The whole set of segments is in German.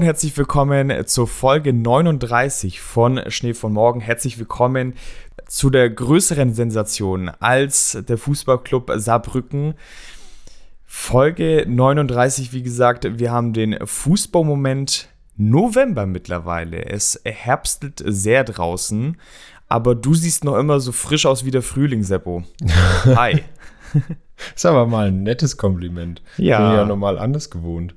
Und herzlich willkommen zur Folge 39 von Schnee von Morgen. Herzlich willkommen zu der größeren Sensation als der Fußballclub Saarbrücken. Folge 39, wie gesagt, wir haben den Fußballmoment November mittlerweile. Es herbstelt sehr draußen, aber du siehst noch immer so frisch aus wie der Frühling, Seppo. Hi. ist aber mal ein nettes Kompliment. Ja. Bin ja normal anders gewohnt.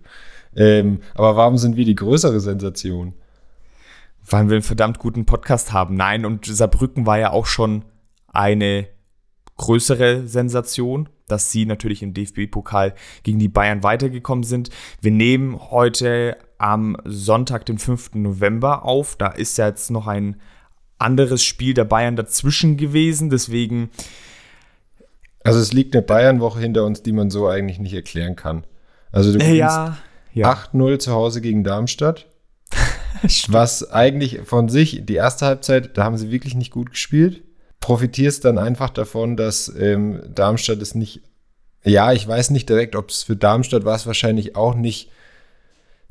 Ähm, aber warum sind wir die größere Sensation? Weil wir einen verdammt guten Podcast haben. Nein, und Saarbrücken war ja auch schon eine größere Sensation, dass sie natürlich im DFB-Pokal gegen die Bayern weitergekommen sind. Wir nehmen heute am Sonntag, den 5. November auf. Da ist ja jetzt noch ein anderes Spiel der Bayern dazwischen gewesen. Deswegen. Also es liegt eine Bayern-Woche hinter uns, die man so eigentlich nicht erklären kann. Also du ja, ja. 8-0 zu Hause gegen Darmstadt. was eigentlich von sich, die erste Halbzeit, da haben sie wirklich nicht gut gespielt. Profitierst dann einfach davon, dass ähm, Darmstadt es nicht, ja, ich weiß nicht direkt, ob es für Darmstadt war es wahrscheinlich auch nicht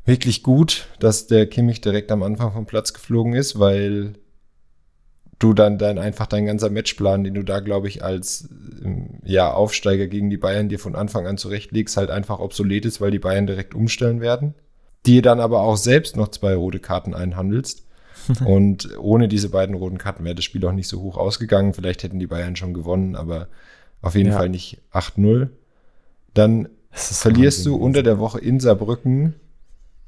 wirklich gut, dass der Kimmich direkt am Anfang vom Platz geflogen ist, weil du dann, dann einfach dein ganzer Matchplan, den du da, glaube ich, als ähm, ja, Aufsteiger gegen die Bayern dir von Anfang an zurechtlegst, halt einfach obsolet ist, weil die Bayern direkt umstellen werden. Dir dann aber auch selbst noch zwei rote Karten einhandelst. Und ohne diese beiden roten Karten wäre das Spiel auch nicht so hoch ausgegangen. Vielleicht hätten die Bayern schon gewonnen, aber auf jeden ja. Fall nicht 8-0. Dann verlierst du unter der Woche in Saarbrücken.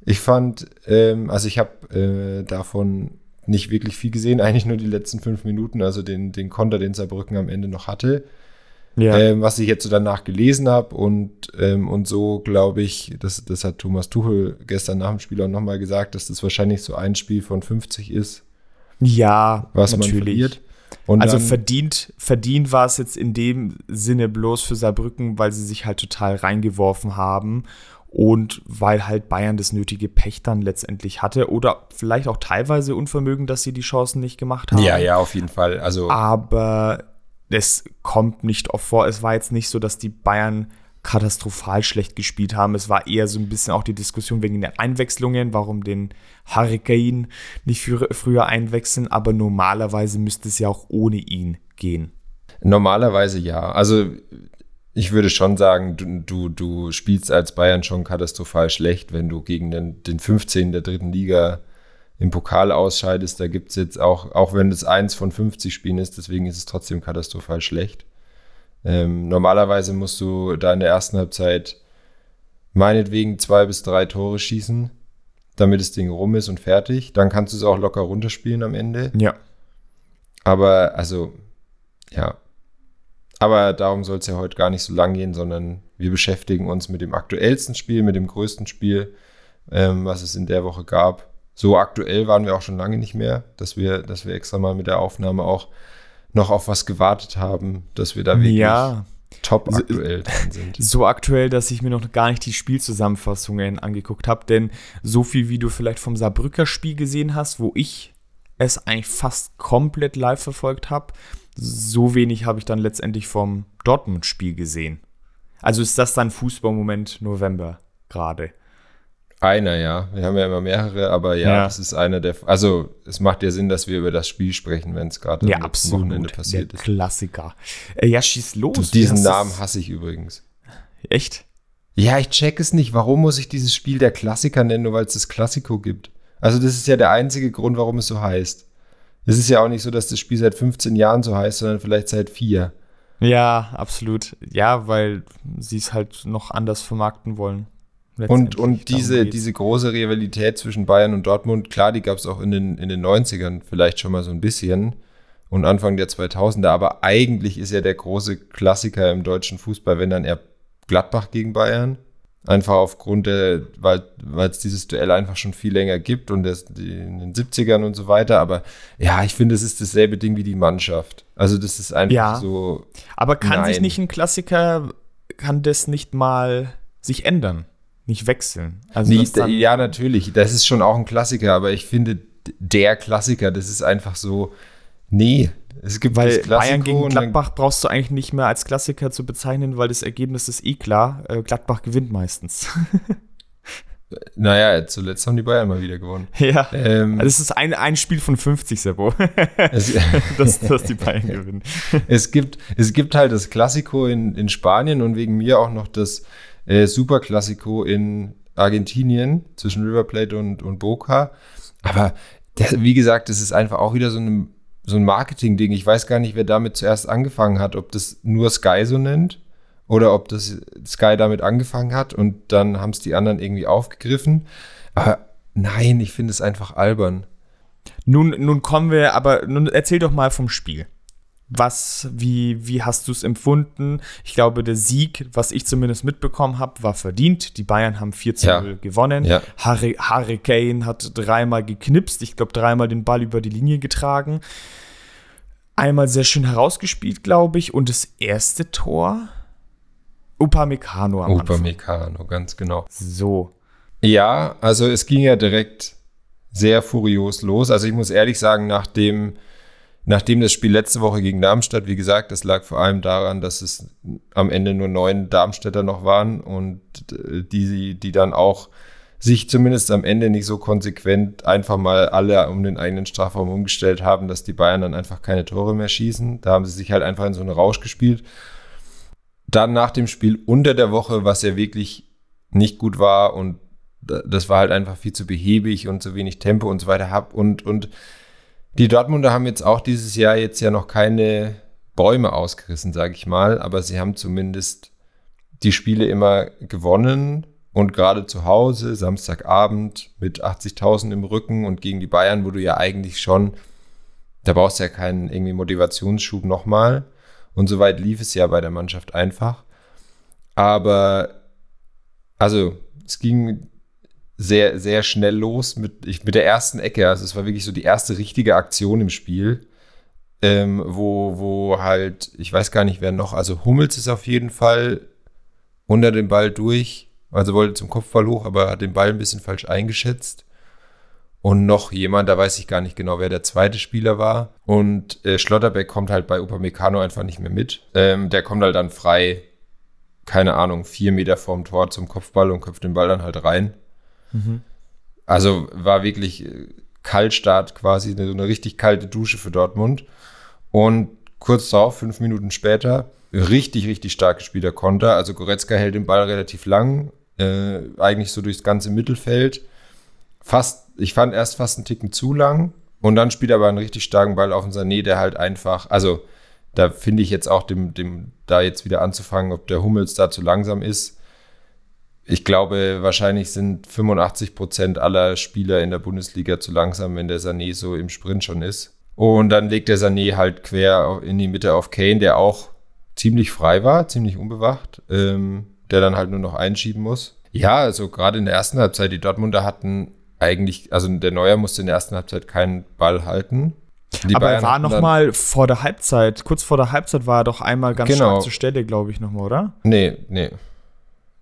Ich fand, ähm, also ich habe äh, davon nicht wirklich viel gesehen, eigentlich nur die letzten fünf Minuten, also den, den Konter, den Saarbrücken am Ende noch hatte. Ja. Ähm, was ich jetzt so danach gelesen habe und, ähm, und so glaube ich, das, das hat Thomas Tuchel gestern nach dem Spiel auch nochmal gesagt, dass das wahrscheinlich so ein Spiel von 50 ist. Ja, was natürlich. man verliert. Und also verdient, verdient war es jetzt in dem Sinne bloß für Saarbrücken, weil sie sich halt total reingeworfen haben und weil halt Bayern das nötige Pech dann letztendlich hatte oder vielleicht auch teilweise Unvermögen, dass sie die Chancen nicht gemacht haben. Ja, ja, auf jeden Fall. Also aber es kommt nicht oft vor. Es war jetzt nicht so, dass die Bayern katastrophal schlecht gespielt haben. Es war eher so ein bisschen auch die Diskussion wegen der Einwechslungen, warum den Hurricane nicht früher einwechseln, aber normalerweise müsste es ja auch ohne ihn gehen. Normalerweise ja. Also ich würde schon sagen, du, du, du spielst als Bayern schon katastrophal schlecht, wenn du gegen den, den 15. der dritten Liga im Pokal ausscheidest. Da gibt es jetzt auch, auch wenn es eins von 50 Spielen ist, deswegen ist es trotzdem katastrophal schlecht. Ähm, normalerweise musst du da in der ersten Halbzeit meinetwegen zwei bis drei Tore schießen, damit das Ding rum ist und fertig. Dann kannst du es auch locker runterspielen am Ende. Ja. Aber, also, ja, aber darum soll es ja heute gar nicht so lang gehen, sondern wir beschäftigen uns mit dem aktuellsten Spiel, mit dem größten Spiel, ähm, was es in der Woche gab. So aktuell waren wir auch schon lange nicht mehr, dass wir, dass wir extra mal mit der Aufnahme auch noch auf was gewartet haben, dass wir da wirklich ja. top aktuell dran sind. So aktuell, dass ich mir noch gar nicht die Spielzusammenfassungen angeguckt habe, denn so viel, wie du vielleicht vom Saarbrücker Spiel gesehen hast, wo ich es eigentlich fast komplett live verfolgt habe, so wenig habe ich dann letztendlich vom Dortmund-Spiel gesehen. Also ist das dann Fußballmoment November gerade? Einer, ja. Wir haben ja immer mehrere, aber ja, ja, das ist einer der. Also, es macht ja Sinn, dass wir über das Spiel sprechen, wenn es gerade ja, am Wochenende passiert der ist. Klassiker. Äh, ja, schieß los. Diesen Namen hasse ich übrigens. Echt? Ja, ich check es nicht. Warum muss ich dieses Spiel der Klassiker nennen, nur weil es das Klassiko gibt? Also, das ist ja der einzige Grund, warum es so heißt. Es ist ja auch nicht so, dass das Spiel seit 15 Jahren so heißt, sondern vielleicht seit vier. Ja, absolut. Ja, weil sie es halt noch anders vermarkten wollen. Und, und diese, diese große Rivalität zwischen Bayern und Dortmund, klar, die gab es auch in den, in den 90ern vielleicht schon mal so ein bisschen und Anfang der 2000er, aber eigentlich ist ja der große Klassiker im deutschen Fußball, wenn dann eher Gladbach gegen Bayern Einfach aufgrund der, weil es dieses Duell einfach schon viel länger gibt und das, in den 70ern und so weiter. Aber ja, ich finde, es ist dasselbe Ding wie die Mannschaft. Also, das ist einfach ja, so. Aber kann nein. sich nicht ein Klassiker, kann das nicht mal sich ändern? Nicht wechseln? Also nicht, ja, natürlich. Das ist schon auch ein Klassiker, aber ich finde, der Klassiker, das ist einfach so, nee, es gibt weil Bayern gegen Gladbach brauchst du eigentlich nicht mehr als Klassiker zu bezeichnen, weil das Ergebnis ist eh klar. Äh, Gladbach gewinnt meistens. Naja, zuletzt haben die Bayern mal wieder gewonnen. Ja. Ähm, also es ist ein, ein Spiel von 50, Sebo. dass, dass die Bayern gewinnen. Es gibt, es gibt halt das Klassiko in, in Spanien und wegen mir auch noch das äh, Superklassiko in Argentinien zwischen River Plate und, und Boca. Aber der, wie gesagt, das ist einfach auch wieder so ein, so ein Marketing-Ding. Ich weiß gar nicht, wer damit zuerst angefangen hat, ob das nur Sky so nennt oder ob das Sky damit angefangen hat und dann haben es die anderen irgendwie aufgegriffen. Aber nein, ich finde es einfach albern. Nun, nun kommen wir, aber nun erzähl doch mal vom Spiel. Was, wie, wie hast du es empfunden? Ich glaube, der Sieg, was ich zumindest mitbekommen habe, war verdient. Die Bayern haben 4 zu 0 ja. gewonnen. Ja. Harry, Harry Kane hat dreimal geknipst, ich glaube, dreimal den Ball über die Linie getragen. Einmal sehr schön herausgespielt, glaube ich. Und das erste Tor, Upamecano am Upamecano, ganz genau. So. Ja, also es ging ja direkt sehr furios los. Also ich muss ehrlich sagen, nach dem Nachdem das Spiel letzte Woche gegen Darmstadt, wie gesagt, das lag vor allem daran, dass es am Ende nur neun Darmstädter noch waren und äh, die, die dann auch sich zumindest am Ende nicht so konsequent einfach mal alle um den eigenen Strafraum umgestellt haben, dass die Bayern dann einfach keine Tore mehr schießen. Da haben sie sich halt einfach in so einen Rausch gespielt. Dann nach dem Spiel unter der Woche, was ja wirklich nicht gut war und das war halt einfach viel zu behäbig und zu wenig Tempo und so weiter hab und, und die Dortmunder haben jetzt auch dieses Jahr jetzt ja noch keine Bäume ausgerissen, sage ich mal, aber sie haben zumindest die Spiele immer gewonnen und gerade zu Hause, Samstagabend mit 80.000 im Rücken und gegen die Bayern, wo du ja eigentlich schon, da brauchst du ja keinen irgendwie Motivationsschub nochmal. Und soweit lief es ja bei der Mannschaft einfach. Aber, also, es ging sehr, sehr schnell los mit, ich, mit der ersten Ecke. Also es war wirklich so die erste richtige Aktion im Spiel, ähm, wo, wo halt, ich weiß gar nicht, wer noch, also Hummels ist auf jeden Fall unter dem Ball durch, also wollte zum Kopfball hoch, aber hat den Ball ein bisschen falsch eingeschätzt. Und noch jemand, da weiß ich gar nicht genau, wer der zweite Spieler war. Und äh, Schlotterbeck kommt halt bei Upamecano einfach nicht mehr mit. Ähm, der kommt halt dann frei, keine Ahnung, vier Meter vorm Tor zum Kopfball und köpft den Ball dann halt rein. Mhm. Also war wirklich äh, Kaltstart quasi, so eine richtig kalte Dusche für Dortmund. Und kurz darauf, fünf Minuten später, richtig, richtig stark gespielter Konter. Also Goretzka hält den Ball relativ lang, äh, eigentlich so durchs ganze Mittelfeld. Fast, ich fand erst fast einen Ticken zu lang. Und dann spielt er aber einen richtig starken Ball auf den Sané, der halt einfach, also da finde ich jetzt auch dem, dem, da jetzt wieder anzufangen, ob der Hummels da zu langsam ist ich glaube, wahrscheinlich sind 85 Prozent aller Spieler in der Bundesliga zu langsam, wenn der Sané so im Sprint schon ist. Und dann legt der Sané halt quer in die Mitte auf Kane, der auch ziemlich frei war, ziemlich unbewacht, ähm, der dann halt nur noch einschieben muss. Ja, also gerade in der ersten Halbzeit, die Dortmunder hatten eigentlich, also der Neuer musste in der ersten Halbzeit keinen Ball halten. Die Aber Bayern er war noch mal vor der Halbzeit, kurz vor der Halbzeit war er doch einmal ganz genau. stark zur Stelle, glaube ich, nochmal, oder? Nee, nee.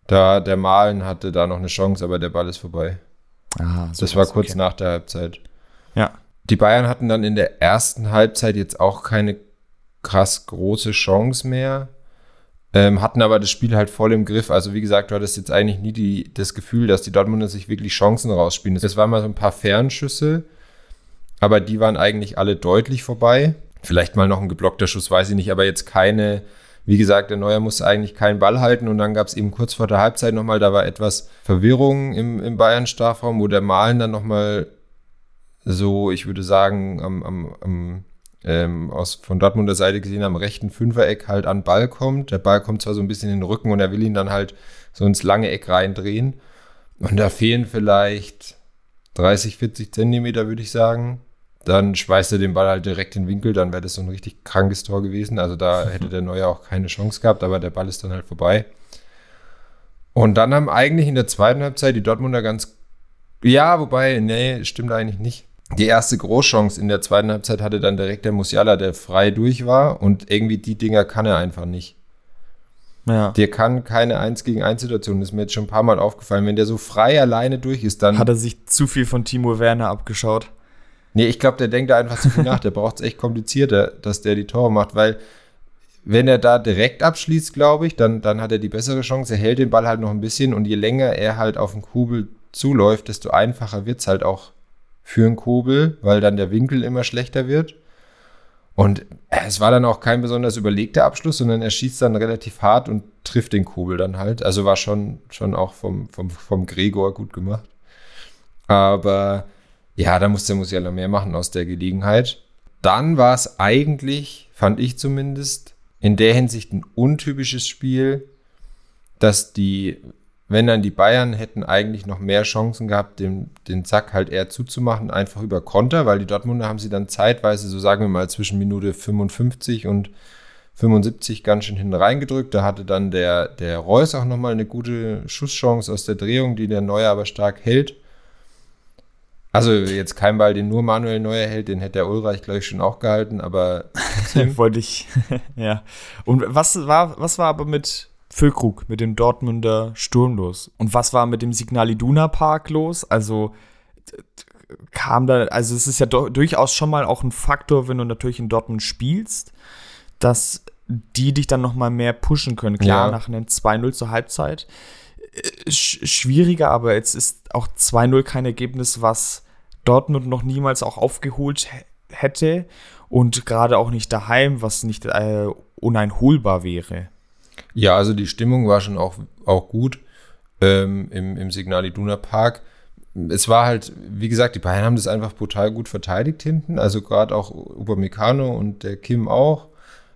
Da der Malen hatte da noch eine Chance, aber der Ball ist vorbei. Ah, so das war kurz okay. nach der Halbzeit. Ja. Die Bayern hatten dann in der ersten Halbzeit jetzt auch keine krass große Chance mehr. Ähm, hatten aber das Spiel halt voll im Griff. Also wie gesagt, du hattest jetzt eigentlich nie die, das Gefühl, dass die Dortmunder sich wirklich Chancen rausspielen. Das waren mal so ein paar Fernschüsse, aber die waren eigentlich alle deutlich vorbei. Vielleicht mal noch ein geblockter Schuss, weiß ich nicht, aber jetzt keine wie gesagt, der Neuer musste eigentlich keinen Ball halten und dann gab es eben kurz vor der Halbzeit nochmal, da war etwas Verwirrung im, im Bayern-Strafraum, wo der Malen dann nochmal so, ich würde sagen, am, am, am ähm, aus, von Dortmunder Seite gesehen am rechten Fünfereck halt an Ball kommt. Der Ball kommt zwar so ein bisschen in den Rücken und er will ihn dann halt so ins lange Eck reindrehen. Und da fehlen vielleicht 30, 40 Zentimeter, würde ich sagen. Dann schweißt er den Ball halt direkt in den Winkel, dann wäre das so ein richtig krankes Tor gewesen. Also da hätte der Neue auch keine Chance gehabt, aber der Ball ist dann halt vorbei. Und dann haben eigentlich in der zweiten Halbzeit die Dortmunder ganz. Ja, wobei, nee, stimmt eigentlich nicht. Die erste Großchance in der zweiten Halbzeit hatte dann direkt der Musiala, der frei durch war. Und irgendwie die Dinger kann er einfach nicht. Ja. Der kann keine 1 gegen 1 Situation. Das ist mir jetzt schon ein paar Mal aufgefallen. Wenn der so frei alleine durch ist, dann. Hat er sich zu viel von Timo Werner abgeschaut. Nee, ich glaube, der denkt da einfach zu viel nach. Der braucht es echt komplizierter, dass der die Tore macht, weil wenn er da direkt abschließt, glaube ich, dann, dann hat er die bessere Chance. Er hält den Ball halt noch ein bisschen und je länger er halt auf dem Kubel zuläuft, desto einfacher wird es halt auch für einen Kobel, weil dann der Winkel immer schlechter wird. Und es war dann auch kein besonders überlegter Abschluss, sondern er schießt dann relativ hart und trifft den Kobel dann halt. Also war schon, schon auch vom, vom, vom Gregor gut gemacht. Aber ja, da muss der Musiala mehr machen aus der Gelegenheit. Dann war es eigentlich, fand ich zumindest, in der Hinsicht ein untypisches Spiel, dass die, wenn dann die Bayern hätten eigentlich noch mehr Chancen gehabt, den, den Zack halt eher zuzumachen, einfach über Konter, weil die Dortmunder haben sie dann zeitweise, so sagen wir mal, zwischen Minute 55 und 75 ganz schön hinten reingedrückt. Da hatte dann der, der Reus auch nochmal eine gute Schusschance aus der Drehung, die der Neuer aber stark hält. Also jetzt kein Ball, den nur Manuel Neuer hält, den hätte der Ulreich, glaube ich, schon auch gehalten, aber wollte ich, ja. Und was war, was war aber mit Füllkrug, mit dem Dortmunder Sturm los? Und was war mit dem Signal Iduna Park los? Also kam da, also es ist ja durchaus schon mal auch ein Faktor, wenn du natürlich in Dortmund spielst, dass die dich dann noch mal mehr pushen können. Klar, ja. nach einem 2-0 zur Halbzeit schwieriger, aber jetzt ist auch 2-0 kein Ergebnis, was Dortmund noch niemals auch aufgeholt hätte und gerade auch nicht daheim, was nicht äh, uneinholbar wäre. Ja, also die Stimmung war schon auch, auch gut ähm, im, im Signal Iduna Park. Es war halt, wie gesagt, die Bayern haben das einfach brutal gut verteidigt hinten. Also gerade auch Upamecano und der Kim auch.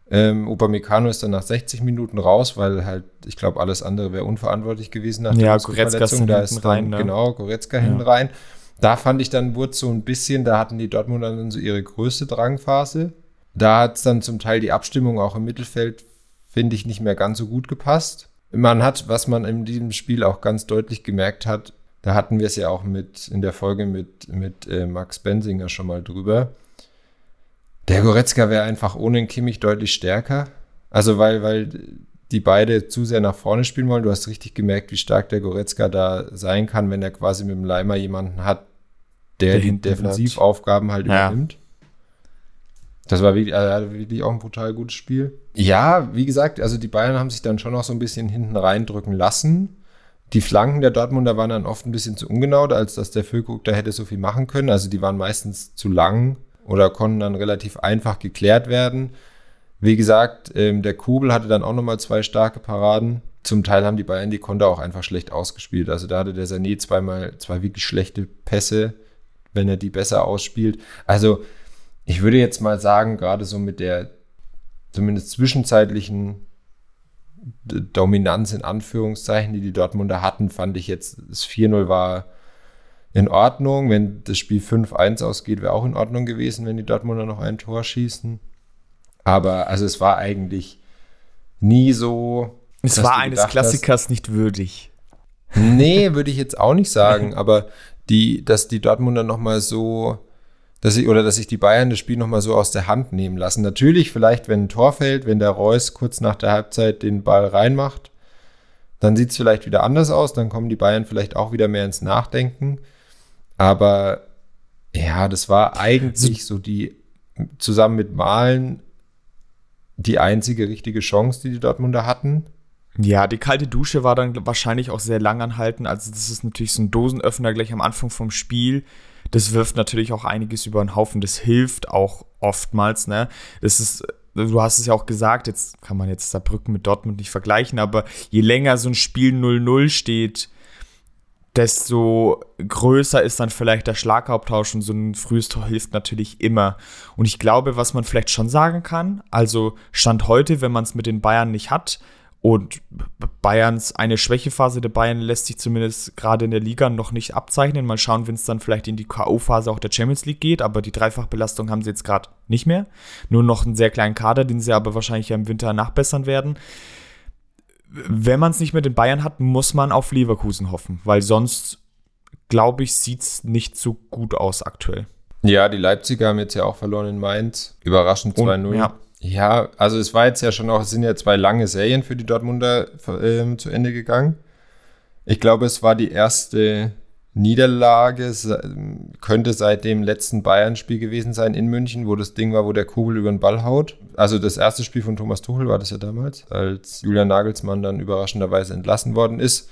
Ähm, Upamecano ist dann nach 60 Minuten raus, weil halt, ich glaube, alles andere wäre unverantwortlich gewesen nach der ja, Verletzung. Da ist dann, rein, ne? genau, Goretzka ja. hinten rein. Da fand ich dann, wurde so ein bisschen, da hatten die Dortmunder dann so ihre größte Drangphase. Da hat es dann zum Teil die Abstimmung auch im Mittelfeld, finde ich, nicht mehr ganz so gut gepasst. Man hat, was man in diesem Spiel auch ganz deutlich gemerkt hat, da hatten wir es ja auch mit in der Folge mit, mit äh, Max Bensinger schon mal drüber der Goretzka wäre einfach ohne den Kimmich deutlich stärker. Also weil, weil die beide zu sehr nach vorne spielen wollen. Du hast richtig gemerkt, wie stark der Goretzka da sein kann, wenn er quasi mit dem Leimer jemanden hat, der, der die Defensivaufgaben halt ja. übernimmt. Das war wirklich, also wirklich auch ein brutal gutes Spiel. Ja, wie gesagt, also die Bayern haben sich dann schon noch so ein bisschen hinten reindrücken lassen. Die Flanken der Dortmunder waren dann oft ein bisschen zu ungenau, als dass der Füllkrug da hätte so viel machen können. Also die waren meistens zu lang oder konnten dann relativ einfach geklärt werden. Wie gesagt, ähm, der Kubel hatte dann auch nochmal zwei starke Paraden. Zum Teil haben die Bayern die Konter auch einfach schlecht ausgespielt. Also da hatte der Sané zweimal zwei wirklich schlechte Pässe, wenn er die besser ausspielt. Also ich würde jetzt mal sagen, gerade so mit der zumindest zwischenzeitlichen Dominanz in Anführungszeichen, die die Dortmunder hatten, fand ich jetzt, das 4-0 war in Ordnung. Wenn das Spiel 5-1 ausgeht, wäre auch in Ordnung gewesen, wenn die Dortmunder noch ein Tor schießen. Aber also es war eigentlich nie so. Es war eines Klassikers hast, nicht würdig. Nee, würde ich jetzt auch nicht sagen, aber die, dass die Dortmunder nochmal so, dass ich, oder dass sich die Bayern das Spiel nochmal so aus der Hand nehmen lassen. Natürlich, vielleicht, wenn ein Tor fällt, wenn der Reus kurz nach der Halbzeit den Ball reinmacht, dann sieht es vielleicht wieder anders aus, dann kommen die Bayern vielleicht auch wieder mehr ins Nachdenken. Aber ja, das war eigentlich so die, zusammen mit Malen, die einzige richtige Chance, die die Dortmunder hatten. Ja, die kalte Dusche war dann wahrscheinlich auch sehr lang anhalten. Also, das ist natürlich so ein Dosenöffner gleich am Anfang vom Spiel. Das wirft natürlich auch einiges über den Haufen. Das hilft auch oftmals, ne? Das ist, du hast es ja auch gesagt, jetzt kann man jetzt Saarbrücken mit Dortmund nicht vergleichen, aber je länger so ein Spiel 0-0 steht, desto größer ist dann vielleicht der Schlaghaupttausch und so ein frühes Tor hilft natürlich immer. Und ich glaube, was man vielleicht schon sagen kann, also Stand heute, wenn man es mit den Bayern nicht hat und Bayerns eine Schwächephase der Bayern lässt sich zumindest gerade in der Liga noch nicht abzeichnen. Mal schauen, wenn es dann vielleicht in die K.O.-Phase auch der Champions League geht, aber die Dreifachbelastung haben sie jetzt gerade nicht mehr. Nur noch einen sehr kleinen Kader, den sie aber wahrscheinlich ja im Winter nachbessern werden wenn man es nicht mit den Bayern hat, muss man auf Leverkusen hoffen, weil sonst, glaube ich, sieht es nicht so gut aus aktuell. Ja, die Leipziger haben jetzt ja auch verloren in Mainz. Überraschend 2-0. Ja. ja. also es war jetzt ja schon auch, es sind ja zwei lange Serien für die Dortmunder äh, zu Ende gegangen. Ich glaube, es war die erste Niederlage könnte seit dem letzten Bayern-Spiel gewesen sein in München, wo das Ding war, wo der Kugel über den Ball haut. Also das erste Spiel von Thomas Tuchel war das ja damals, als Julian Nagelsmann dann überraschenderweise entlassen worden ist.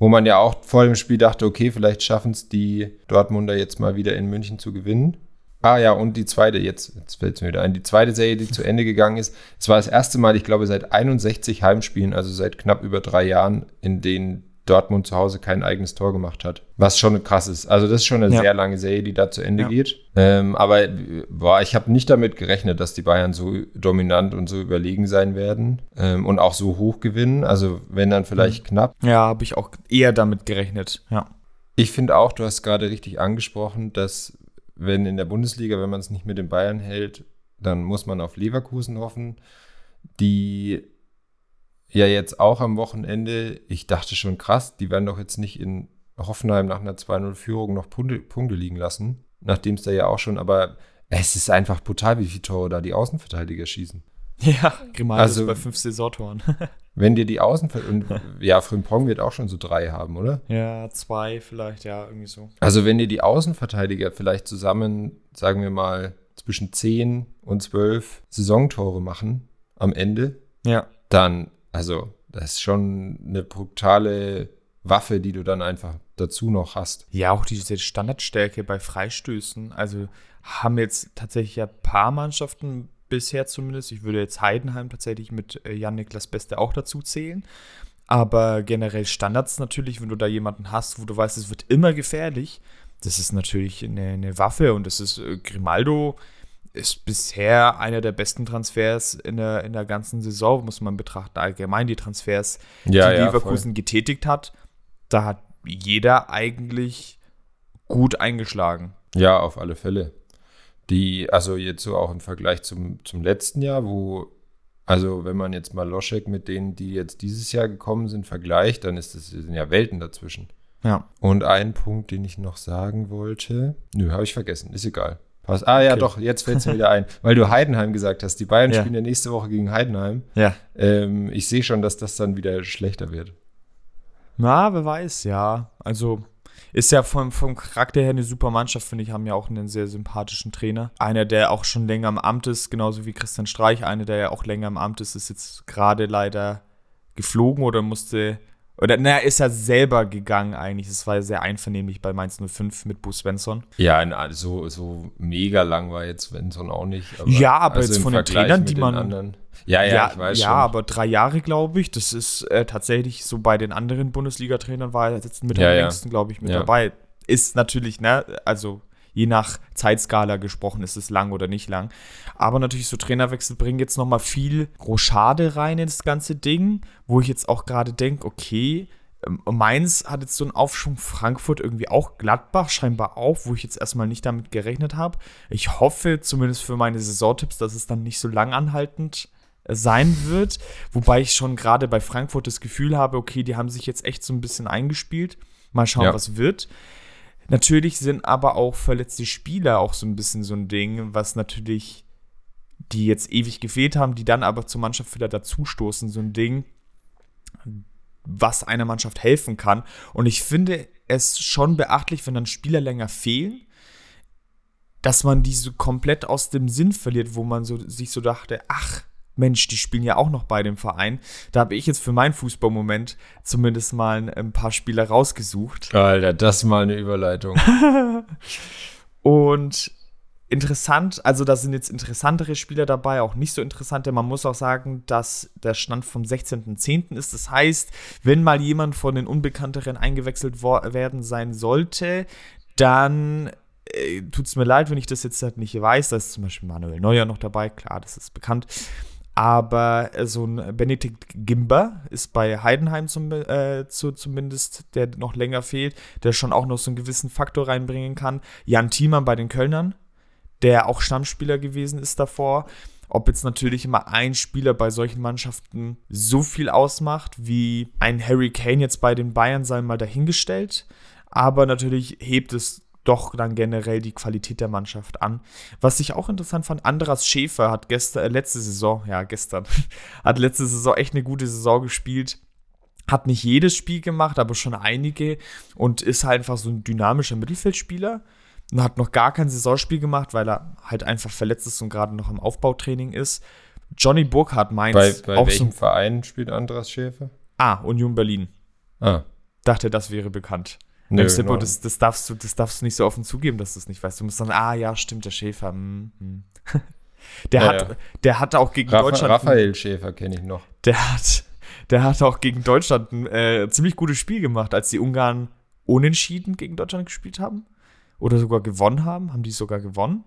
wo man ja auch vor dem Spiel dachte, okay, vielleicht schaffen es die Dortmunder jetzt mal wieder in München zu gewinnen. Ah ja, und die zweite, jetzt, jetzt fällt es mir wieder ein, die zweite Serie, die zu Ende gegangen ist. Es war das erste Mal, ich glaube, seit 61 Heimspielen, also seit knapp über drei Jahren, in denen Dortmund zu Hause kein eigenes Tor gemacht hat. Was schon krass ist. Also das ist schon eine ja. sehr lange Serie, die da zu Ende ja. geht. Ähm, aber boah, ich habe nicht damit gerechnet, dass die Bayern so dominant und so überlegen sein werden ähm, und auch so hoch gewinnen. Also wenn dann vielleicht mhm. knapp. Ja, habe ich auch eher damit gerechnet. Ja. Ich finde auch, du hast gerade richtig angesprochen, dass wenn in der Bundesliga, wenn man es nicht mit den Bayern hält, dann muss man auf Leverkusen hoffen, die ja jetzt auch am Wochenende, ich dachte schon krass, die werden doch jetzt nicht in Hoffenheim nach einer 2-0-Führung noch Punkte, Punkte liegen lassen, nachdem es da ja auch schon, aber es ist einfach brutal, wie viele Tore da die Außenverteidiger schießen. Ja, Grimaldo also, bei fünf Saisontoren. wenn dir die Außenverteidiger, ja, Frimpong wird auch schon so drei haben, oder? Ja, zwei vielleicht, ja, irgendwie so. Also wenn dir die Außenverteidiger vielleicht zusammen, sagen wir mal, zwischen 10 und 12 Saisontore machen am Ende, ja. dann also, das ist schon eine brutale Waffe, die du dann einfach dazu noch hast. Ja, auch diese Standardstärke bei Freistößen. Also haben jetzt tatsächlich ja ein paar Mannschaften bisher zumindest. Ich würde jetzt Heidenheim tatsächlich mit äh, Jan-Niklas Beste auch dazu zählen. Aber generell Standards natürlich, wenn du da jemanden hast, wo du weißt, es wird immer gefährlich, das ist natürlich eine, eine Waffe und das ist äh, Grimaldo ist bisher einer der besten Transfers in der, in der ganzen Saison, muss man betrachten. Allgemein die Transfers, ja, die ja, Leverkusen voll. getätigt hat. Da hat jeder eigentlich gut eingeschlagen. Ja, auf alle Fälle. Die, also jetzt so auch im Vergleich zum, zum letzten Jahr, wo, also wenn man jetzt mal Loschek mit denen, die jetzt dieses Jahr gekommen sind, vergleicht, dann ist das sind ja Welten dazwischen. Ja. Und ein Punkt, den ich noch sagen wollte, nö, habe ich vergessen, ist egal. Pass. Ah ja, okay. doch, jetzt fällt es mir wieder ein. Weil du Heidenheim gesagt hast. Die Bayern ja. spielen ja nächste Woche gegen Heidenheim. Ja. Ähm, ich sehe schon, dass das dann wieder schlechter wird. Na, wer weiß, ja. Also ist ja vom, vom Charakter her eine super Mannschaft, finde ich, haben ja auch einen sehr sympathischen Trainer. Einer, der auch schon länger im Amt ist, genauso wie Christian Streich. Einer, der ja auch länger im Amt ist, ist jetzt gerade leider geflogen oder musste oder, naja, ist er selber gegangen eigentlich. Es war sehr einvernehmlich bei Mainz 05 mit Bo Svensson. Ja, so, so mega lang war jetzt Svensson auch nicht. Aber ja, aber also jetzt von den Trainern, die man. Anderen. Ja, ja, ja, ich weiß ja, schon. aber drei Jahre, glaube ich. Das ist äh, tatsächlich so bei den anderen Bundesliga-Trainern war er jetzt mit ja, am längsten, glaube ich, mit ja. dabei. Ist natürlich, ne, also je nach Zeitskala gesprochen, ist es lang oder nicht lang. Aber natürlich so Trainerwechsel bringen jetzt nochmal viel Rochade rein ins ganze Ding, wo ich jetzt auch gerade denke, okay, ähm, Mainz hat jetzt so einen Aufschwung, Frankfurt irgendwie auch, Gladbach scheinbar auch, wo ich jetzt erstmal nicht damit gerechnet habe. Ich hoffe zumindest für meine Saisontipps, dass es dann nicht so lang anhaltend äh, sein wird. Wobei ich schon gerade bei Frankfurt das Gefühl habe, okay, die haben sich jetzt echt so ein bisschen eingespielt. Mal schauen, ja. was wird. Natürlich sind aber auch verletzte Spieler auch so ein bisschen so ein Ding, was natürlich die jetzt ewig gefehlt haben, die dann aber zur Mannschaft wieder dazustoßen, so ein Ding, was einer Mannschaft helfen kann. Und ich finde es schon beachtlich, wenn dann Spieler länger fehlen, dass man die so komplett aus dem Sinn verliert, wo man so, sich so dachte, ach, Mensch, die spielen ja auch noch bei dem Verein. Da habe ich jetzt für meinen Fußballmoment zumindest mal ein paar Spieler rausgesucht. Alter, das ist mal eine Überleitung. und interessant, also da sind jetzt interessantere Spieler dabei, auch nicht so interessante. Man muss auch sagen, dass der Stand vom 16.10. ist. Das heißt, wenn mal jemand von den Unbekannteren eingewechselt werden sein sollte, dann äh, tut es mir leid, wenn ich das jetzt halt nicht weiß. Da ist zum Beispiel Manuel Neuer noch dabei, klar, das ist bekannt. Aber äh, so ein Benedikt Gimber ist bei Heidenheim zum, äh, zu, zumindest, der noch länger fehlt, der schon auch noch so einen gewissen Faktor reinbringen kann. Jan Thiemann bei den Kölnern, der auch Stammspieler gewesen ist davor. Ob jetzt natürlich immer ein Spieler bei solchen Mannschaften so viel ausmacht wie ein Harry Kane jetzt bei den Bayern, sei mal dahingestellt. Aber natürlich hebt es doch dann generell die Qualität der Mannschaft an. Was ich auch interessant fand, Andras Schäfer hat gestern, äh, letzte Saison, ja, gestern, hat letzte Saison echt eine gute Saison gespielt. Hat nicht jedes Spiel gemacht, aber schon einige und ist halt einfach so ein dynamischer Mittelfeldspieler und hat noch gar kein Saisonspiel gemacht, weil er halt einfach verletzt ist und gerade noch im Aufbautraining ist. Johnny Burkhardt meint Bei, bei welchem so Verein spielt Andras Schäfer? Ah, Union Berlin. Ah. dachte, das wäre bekannt. Nö, Seppo, das, das, darfst du, das darfst du nicht so offen zugeben, dass du es nicht weißt. Du musst dann, ah ja, stimmt, der Schäfer. Mm, mm. Der, ja, hat, ja. der hat auch gegen Rafa, Deutschland. Raphael Schäfer kenne ich noch. Der hat, der hat auch gegen Deutschland ein äh, ziemlich gutes Spiel gemacht, als die Ungarn unentschieden gegen Deutschland gespielt haben. Oder sogar gewonnen haben. Haben die sogar gewonnen?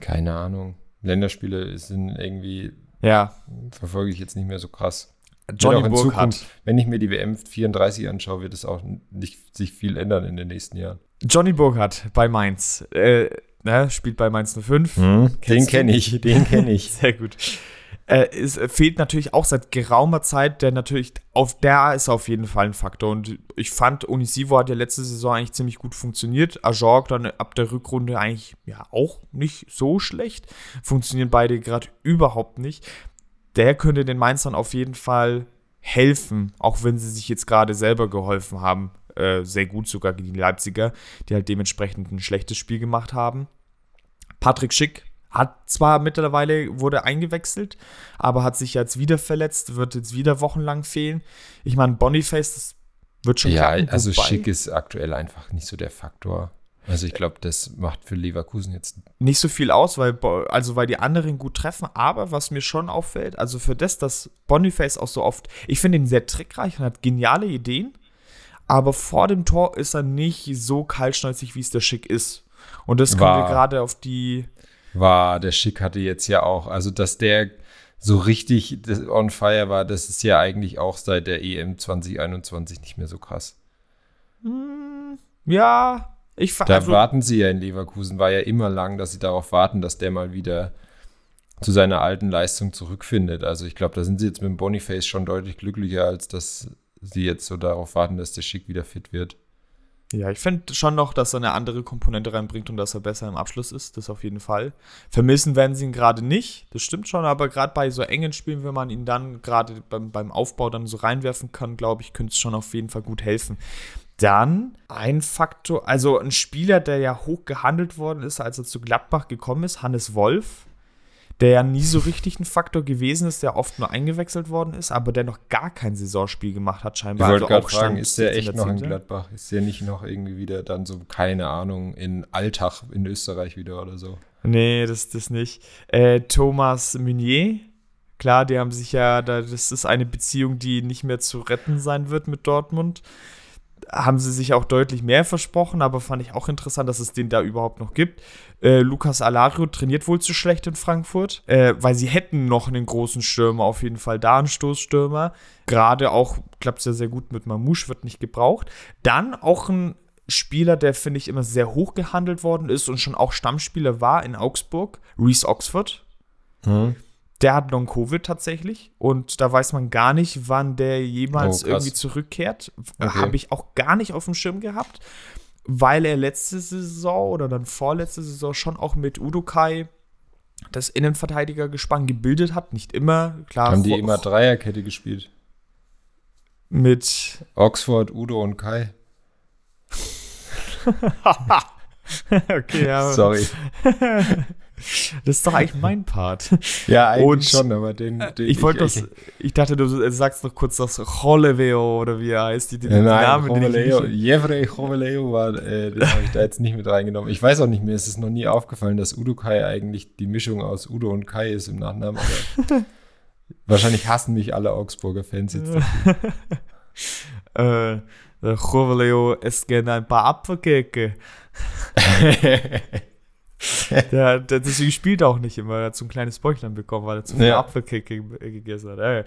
Keine Ahnung. Länderspiele sind irgendwie. Ja. Verfolge ich jetzt nicht mehr so krass. Johnny Burkhardt. Wenn ich mir die WM 34 anschaue, wird es auch nicht sich viel ändern in den nächsten Jahren. Johnny Burkhardt bei Mainz. Äh, ne, spielt bei Mainz 05. Hm, den kenne ich, den kenne ich. Sehr gut. Äh, es fehlt natürlich auch seit geraumer Zeit, der natürlich, auf der ist auf jeden Fall ein Faktor. Und ich fand, Unisivo hat ja letzte Saison eigentlich ziemlich gut funktioniert. Ajorg dann ab der Rückrunde eigentlich ja auch nicht so schlecht. Funktionieren beide gerade überhaupt nicht. Der könnte den Mainzern auf jeden Fall helfen, auch wenn sie sich jetzt gerade selber geholfen haben. Äh, sehr gut sogar gegen die Leipziger, die halt dementsprechend ein schlechtes Spiel gemacht haben. Patrick Schick hat zwar mittlerweile, wurde eingewechselt, aber hat sich jetzt wieder verletzt, wird jetzt wieder wochenlang fehlen. Ich meine, Boniface, das wird schon Ja, klappen, also Schick ist aktuell einfach nicht so der Faktor. Also ich glaube, das macht für Leverkusen jetzt nicht so viel aus, weil also weil die anderen gut treffen. Aber was mir schon auffällt, also für das, dass Boniface auch so oft, ich finde ihn sehr trickreich und hat geniale Ideen. Aber vor dem Tor ist er nicht so kaltschnäuzig, wie es der Schick ist. Und das kommt wir gerade auf die war, der Schick hatte jetzt ja auch, also dass der so richtig on fire war, das ist ja eigentlich auch seit der EM 2021 nicht mehr so krass. Hm, ja, ich Da also, warten sie ja in Leverkusen, war ja immer lang, dass sie darauf warten, dass der mal wieder zu seiner alten Leistung zurückfindet. Also ich glaube, da sind sie jetzt mit dem Boniface schon deutlich glücklicher, als dass sie jetzt so darauf warten, dass der Schick wieder fit wird. Ja, ich finde schon noch, dass er eine andere Komponente reinbringt und dass er besser im Abschluss ist. Das auf jeden Fall. Vermissen werden sie ihn gerade nicht. Das stimmt schon, aber gerade bei so engen Spielen, wenn man ihn dann gerade beim, beim Aufbau dann so reinwerfen kann, glaube ich, könnte es schon auf jeden Fall gut helfen. Dann ein Faktor, also ein Spieler, der ja hoch gehandelt worden ist, als er zu Gladbach gekommen ist, Hannes Wolf der ja nie so richtig ein Faktor gewesen ist, der oft nur eingewechselt worden ist, aber der noch gar kein Saisonspiel gemacht hat, scheinbar. Ich wollte also gerade fragen, ist der echt noch in Gladbach? Ist der nicht noch irgendwie wieder dann so, keine Ahnung, in Alltag in Österreich wieder oder so? Nee, das, das nicht. Äh, Thomas Meunier, klar, die haben sich ja, das ist eine Beziehung, die nicht mehr zu retten sein wird mit Dortmund haben sie sich auch deutlich mehr versprochen, aber fand ich auch interessant, dass es den da überhaupt noch gibt. Äh, Lukas Alario trainiert wohl zu schlecht in Frankfurt, äh, weil sie hätten noch einen großen Stürmer, auf jeden Fall da einen Stoßstürmer. Gerade auch klappt es ja sehr gut mit Mamouche, wird nicht gebraucht. Dann auch ein Spieler, der finde ich immer sehr hoch gehandelt worden ist und schon auch Stammspieler war in Augsburg, Reese Oxford. Mhm. Der hat Long-Covid tatsächlich und da weiß man gar nicht, wann der jemals oh, irgendwie zurückkehrt. Okay. Habe ich auch gar nicht auf dem Schirm gehabt, weil er letzte Saison oder dann vorletzte Saison schon auch mit Udokai das Innenverteidigergespann gebildet hat. Nicht immer, klar. Haben die immer Dreierkette gespielt? Mit Oxford, Udo und Kai. okay, ja. Sorry. Das ist doch eigentlich mein Part. Ja, eigentlich und, schon, aber den. den ich wollte das. Ich dachte, du sagst noch kurz das Choleveo oder wie er heißt. Die, die, Nein, Namen, Choveleo. Jevre Choveleo war, äh, den habe ich da jetzt nicht mit reingenommen. Ich weiß auch nicht, ist es noch nie aufgefallen, dass Udo Kai eigentlich die Mischung aus Udo und Kai ist im Nachnamen. wahrscheinlich hassen mich alle Augsburger Fans jetzt. äh, Choveleo isst gerne ein paar Apfelkeke. der, der, deswegen spielt er auch nicht immer. Er hat so ein kleines Bäuchlein bekommen, weil er zu viel ja. Apfelkick gegessen hat. Äh.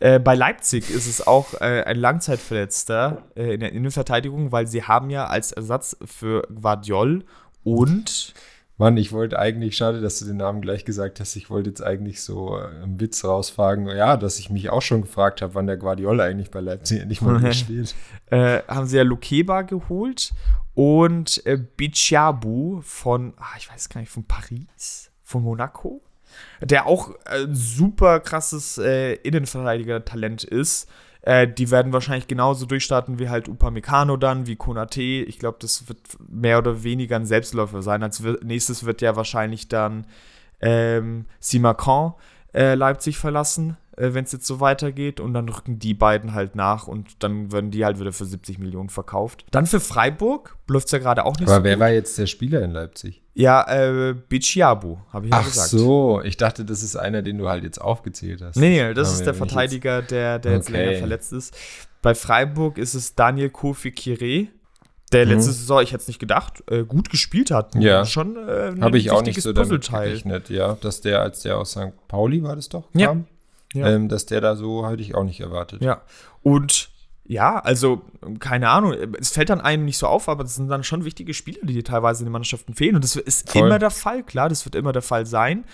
Äh, bei Leipzig ist es auch äh, ein Langzeitverletzter äh, in der Innenverteidigung, weil sie haben ja als Ersatz für Guardiol und Mann, ich wollte eigentlich, schade, dass du den Namen gleich gesagt hast, ich wollte jetzt eigentlich so äh, einen Witz rausfragen, ja, dass ich mich auch schon gefragt habe, wann der Guardiola eigentlich bei Leipzig endlich mal spielt. äh, haben sie ja Lukeba geholt und äh, Bichabu von, ach, ich weiß gar nicht, von Paris, von Monaco, der auch äh, super krasses äh, Innenverteidiger-Talent ist. Äh, die werden wahrscheinlich genauso durchstarten wie halt Upamecano dann, wie Konate. Ich glaube, das wird mehr oder weniger ein Selbstläufer sein. Als nächstes wird ja wahrscheinlich dann ähm, Simacan äh, Leipzig verlassen. Äh, wenn es jetzt so weitergeht. Und dann rücken die beiden halt nach und dann werden die halt wieder für 70 Millionen verkauft. Dann für Freiburg läuft es ja gerade auch nicht Aber so wer gut. war jetzt der Spieler in Leipzig? Ja, äh, Bicciabu, habe ich ja Ach gesagt. so, ich dachte, das ist einer, den du halt jetzt aufgezählt hast. Nee, nee, das ist der Verteidiger, der, der jetzt Okay. länger verletzt ist. Bei Freiburug ist es Daniel Kofi Kire, der Mhm. letzte Saison, ich hätte es nicht gedacht, äh, gut gespielt hat. Ja. Schon äh, ein Habe ich auch nicht so damit gerechnet, ja, dass der, als der aus St. Pauli war das doch, kam, Ja. Ähm, dass der da so hatte ich auch nicht erwartet. Ja. Und ja, also, keine Ahnung, es fällt dann einem nicht so auf, aber das sind dann schon wichtige Spieler, die dir teilweise in den Mannschaften fehlen. Und das ist Voll. immer der Fall, klar, das wird immer der Fall sein.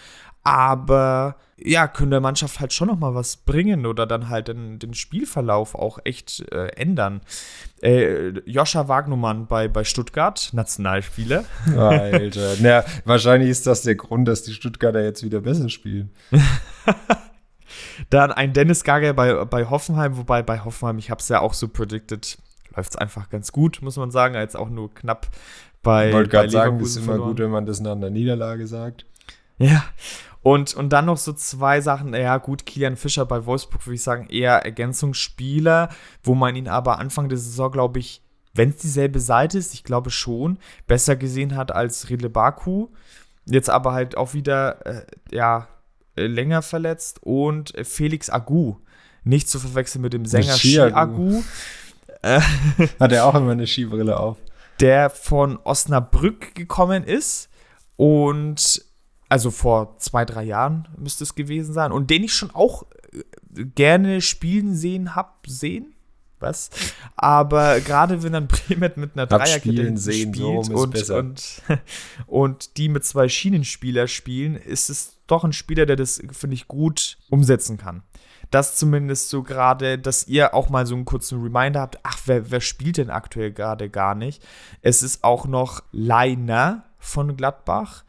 Aber ja, können der Mannschaft halt schon noch mal was bringen oder dann halt den, den Spielverlauf auch echt äh, ändern. Äh, Joscha Wagnumann bei, bei Stuttgart, Nationalspieler. Alter. Na, wahrscheinlich ist das der Grund, dass die Stuttgarter jetzt wieder besser spielen. Dann ein Dennis Gager bei, bei Hoffenheim, wobei bei Hoffenheim, ich habe es ja auch so predicted, läuft es einfach ganz gut, muss man sagen. Jetzt auch nur knapp bei. Ich wollte gerade sagen, es ist immer verloren. gut, wenn man das nach einer Niederlage sagt. Ja. Und, und dann noch so zwei Sachen. Ja, gut, Kilian Fischer bei Wolfsburg würde ich sagen, eher Ergänzungsspieler, wo man ihn aber Anfang der Saison, glaube ich, wenn es dieselbe Seite ist, ich glaube schon, besser gesehen hat als Ridle Baku. Jetzt aber halt auch wieder, äh, ja, länger verletzt. Und äh, Felix Agu. Nicht zu verwechseln mit dem Sänger Ski-Agu. Ski-Agu, Hat er auch immer eine Skibrille auf. der von Osnabrück gekommen ist und also vor zwei, drei Jahren müsste es gewesen sein und den ich schon auch äh, gerne spielen sehen hab sehen. Was? Aber gerade wenn dann Bremen mit einer Dreierkette so spielt ist und, und, und die mit zwei Schienenspieler spielen, ist es doch ein Spieler, der das, finde ich, gut umsetzen kann. Das zumindest so gerade, dass ihr auch mal so einen kurzen Reminder habt, ach, wer, wer spielt denn aktuell gerade gar nicht? Es ist auch noch Leiner von Gladbach.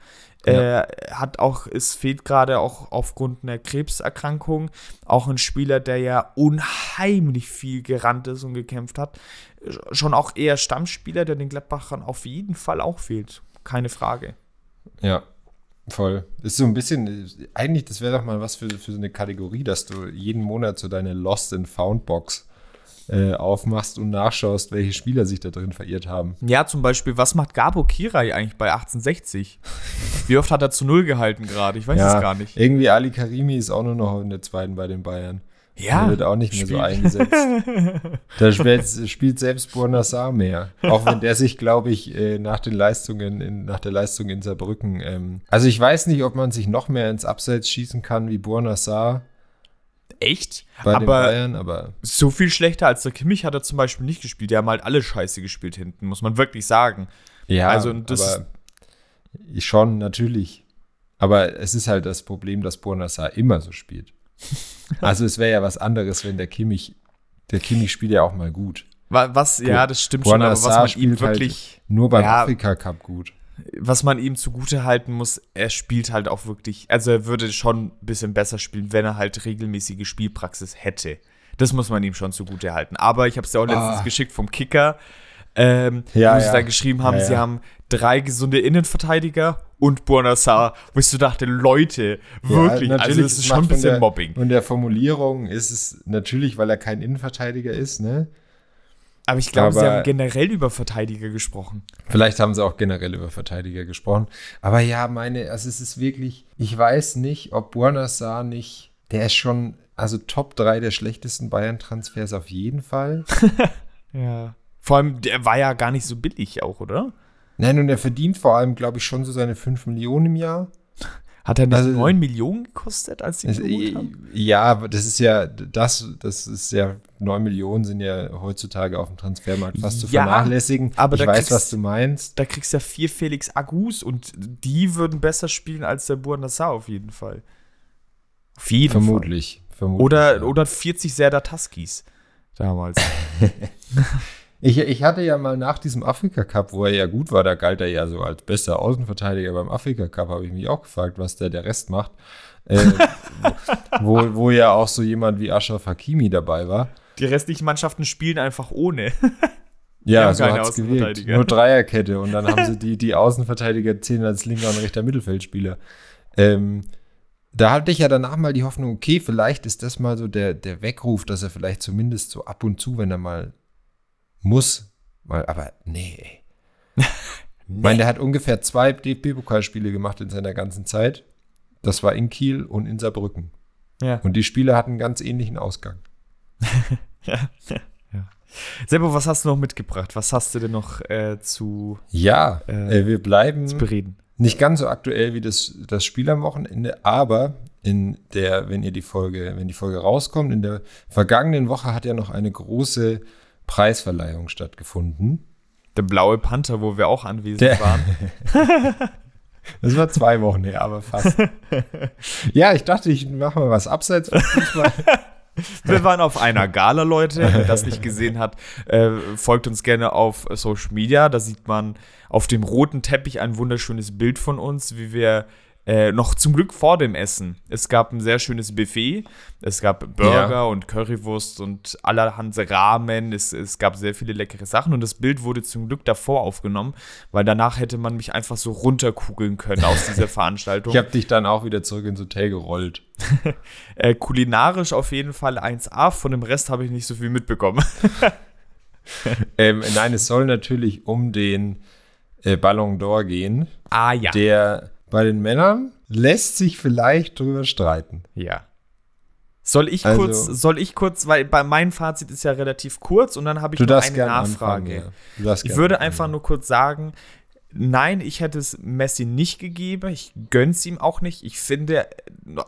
Ja. Äh, hat auch, es fehlt gerade auch aufgrund einer Krebserkrankung auch ein Spieler, der ja unheimlich viel gerannt ist und gekämpft hat. Schon auch eher Stammspieler, der den Gladbachern auf jeden Fall auch fehlt. Keine Frage. Ja, voll. Ist so ein bisschen, eigentlich, das wäre doch mal was für, für so eine Kategorie, dass du jeden Monat so deine Lost and Found Box äh, aufmachst und nachschaust, welche Spieler sich da drin verirrt haben. Ja, zum Beispiel, was macht Gabo Kirai eigentlich bei 1860? Wie oft hat er zu Null gehalten gerade? Ich weiß es gar nicht. Irgendwie Ali Karimi ist auch nur noch in der zweiten bei den Bayern. Ja, Der wird auch nicht mehr so spielt- eingesetzt. da spielt, spielt selbst Buonassar mehr. Auch wenn der sich, glaube ich, äh, nach den Leistungen, in, nach der Leistung in Saarbrücken, ähm, also ich weiß nicht, ob man sich noch mehr ins Abseits schießen kann wie Buonassar Echt? bei den Aber Bayern, aber so viel schlechter als der Kimmich hat er zum Beispiel nicht gespielt. Die haben halt alle scheiße gespielt hinten, muss man wirklich sagen. ja, Also, das- aber ich schon, natürlich. Aber es ist halt das Problem, dass Buonassar immer so spielt. Also es wäre ja was anderes, wenn der Kimmich, der Kimmich spielt ja auch mal gut. Wa- Was, ja, das stimmt schon, aber was Buonassar man ihm halt wirklich, Nur beim Ja. Afrika Cup gut. was man ihm zugute halten muss, er spielt halt auch wirklich, also er würde schon ein bisschen besser spielen, wenn er halt regelmäßige Spielpraxis hätte. Das muss man ihm schon zugute halten. Aber ich habe es ja auch letztens Ah. geschickt vom Kicker, ähm, Ja, wo sie ja. da geschrieben haben, Ja, sie haben drei gesunde Innenverteidiger und Buonassar, wo ich so dachte, Leute, wirklich, also das ist schon ein bisschen der, Mobbing. Und der Formulierung ist es natürlich, weil er kein Innenverteidiger ist, ne? Aber ich glaube, sie haben generell über Verteidiger gesprochen. Vielleicht haben sie auch generell über Verteidiger gesprochen. Aber ja, meine, also es ist wirklich, ich weiß nicht, ob Buonassar nicht, der ist schon, also Top 3 der schlechtesten Bayern-Transfers auf jeden Fall. Ja. Vor allem, der war ja gar nicht so billig auch, oder? Nein, und er verdient vor allem, glaube ich, schon so seine 5 Millionen im Jahr. Hat er nicht Also- 9 Millionen gekostet, als sie ihn Also, geholt haben? ja, aber das ist ja, das, das ist ja, 9 Millionen sind ja heutzutage auf dem Transfermarkt fast zu Ja, vernachlässigen. aber ich da weiß, kriegst- was du meinst. Da kriegst du ja vier Felix Agus und die würden besser spielen als der Buonassar auf jeden Fall. Auf jeden Vermutlich. Fall. vermutlich Oder, ja. oder 40 Serdar Taskis damals. Ich, ich hatte ja mal nach diesem Afrika-Cup, wo er ja gut war, da galt er ja so als bester Außenverteidiger beim Afrika-Cup, habe ich mich auch gefragt, was der der Rest macht. Äh, wo, wo ja auch so jemand wie Ashraf Hakimi dabei war. Die restlichen Mannschaften spielen einfach ohne. Ja, so hat es gewirkt. Nur Dreierkette und dann haben sie die, die Außenverteidiger zählen als linker und rechter Mittelfeldspieler. Ähm, da hatte ich ja danach mal die Hoffnung, okay, vielleicht ist das mal so der, der Weckruf, dass er vielleicht zumindest so ab und zu, wenn er mal muss, aber nee. nee. Ich meine, der hat ungefähr zwei DFB-Pokalspiele gemacht in seiner ganzen Zeit. Das war in Kiel und in Saarbrücken. Ja. Und die Spiele hatten einen ganz ähnlichen Ausgang. ja, ja. Seppo, was hast du noch mitgebracht? Was hast du denn noch äh, zu, Ja, Äh, äh, wir bleiben zu bereden? nicht ganz so aktuell wie das, das Spiel am Wochenende, aber in der, wenn ihr die Folge, wenn die Folge rauskommt, in der vergangenen Woche hat ja noch eine große Preisverleihung stattgefunden. Der blaue Panther, wo wir auch anwesend Der- waren. Das war zwei Wochen her, aber fast. ja, ich dachte, ich mache mal was abseits Fußball. Wir waren auf einer Gala, Leute. Wer das nicht gesehen hat, äh, folgt uns gerne auf Social Media. Da sieht man auf dem roten Teppich ein wunderschönes Bild von uns, wie wir äh, noch zum Glück vor dem Essen. Es gab ein sehr schönes Buffet. Es gab Burger Ja. und Currywurst und allerhand Ramen. Es, es gab sehr viele leckere Sachen und das Bild wurde zum Glück davor aufgenommen, weil danach hätte man mich einfach so runterkugeln können aus dieser Veranstaltung. Ich habe dich dann auch wieder zurück ins Hotel gerollt. Äh, kulinarisch auf jeden Fall 1A, von dem Rest habe ich nicht so viel mitbekommen. Ähm, nein, es soll natürlich um den äh, Ballon d'Or gehen. Ah ja. Der bei den Männern lässt sich vielleicht drüber streiten. ja. Soll ich Also- kurz, soll ich kurz, weil bei meinem Fazit ist ja relativ kurz und dann habe ich noch eine Nachfrage. anfangen. Ja. Ich würde anfangen. einfach nur kurz sagen, nein, ich hätte es Messi nicht gegeben. Ich gönn's ihm auch nicht. Ich finde,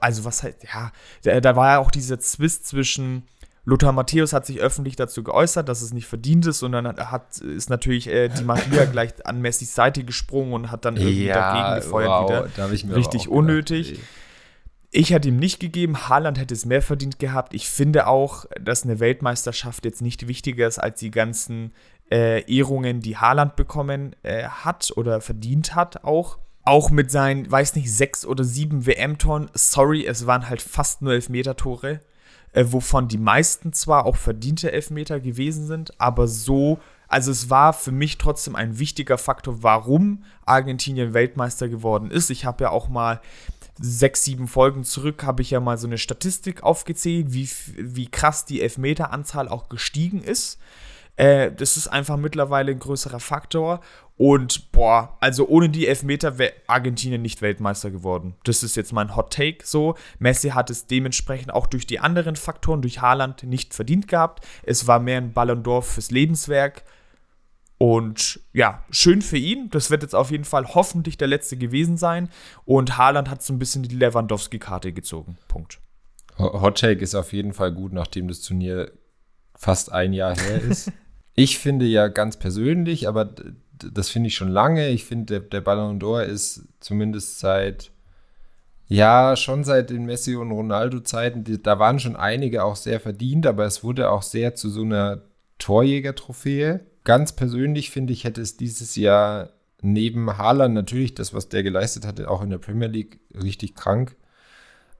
also was halt, ja, da, da war ja auch dieser Zwist zwischen Lothar Matthäus hat sich öffentlich dazu geäußert, dass es nicht verdient ist und dann hat, ist natürlich äh, die Maria gleich an Messis Seite gesprungen und hat dann irgendwie dagegen gefeuert wieder. da ich mir Richtig auch unnötig. gedacht, Ich hätte ihm nicht gegeben, Haaland hätte es mehr verdient gehabt. Ich finde auch, dass eine Weltmeisterschaft jetzt nicht wichtiger ist als die ganzen äh, Ehrungen, die Haaland bekommen äh, hat oder verdient hat auch. Auch mit seinen, weiß nicht, sechs oder sieben WM-Toren. Sorry, es waren halt fast nur Elfmeter-Tore, äh, wovon die meisten zwar auch verdiente Elfmeter gewesen sind, aber so, also es war für mich trotzdem ein wichtiger Faktor, warum Argentinien Weltmeister geworden ist. Ich habe ja auch mal sechs, sieben Folgen zurück habe ich ja mal so eine Statistik aufgezählt, wie, wie krass die Elfmeteranzahl auch gestiegen ist. Äh, das ist einfach mittlerweile ein größerer Faktor. Und boah, also ohne die Elfmeter wäre Argentinien nicht Weltmeister geworden. Das ist jetzt mein Hot Take so. Messi hat es dementsprechend auch durch die anderen Faktoren, durch Haaland nicht verdient gehabt. Es war mehr ein Ballon d'Or fürs Lebenswerk. Und ja, schön für ihn. Das wird jetzt auf jeden Fall hoffentlich der letzte gewesen sein. Und Haaland hat so ein bisschen die Lewandowski-Karte gezogen. Punkt. Ho- Hot Take ist auf jeden Fall gut, nachdem das Turnier fast ein Jahr her ist. ich finde ja ganz persönlich, aber das finde ich schon lange. Ich finde, der, der Ballon d'Or ist zumindest seit, ja, schon seit den Messi- und Ronaldo-Zeiten, da waren schon einige auch sehr verdient, aber es wurde auch sehr zu so einer Torjäger-Trophäe. Ganz persönlich finde ich, hätte es dieses Jahr neben Haaland natürlich das, was der geleistet hatte, auch in der Premier League richtig krank.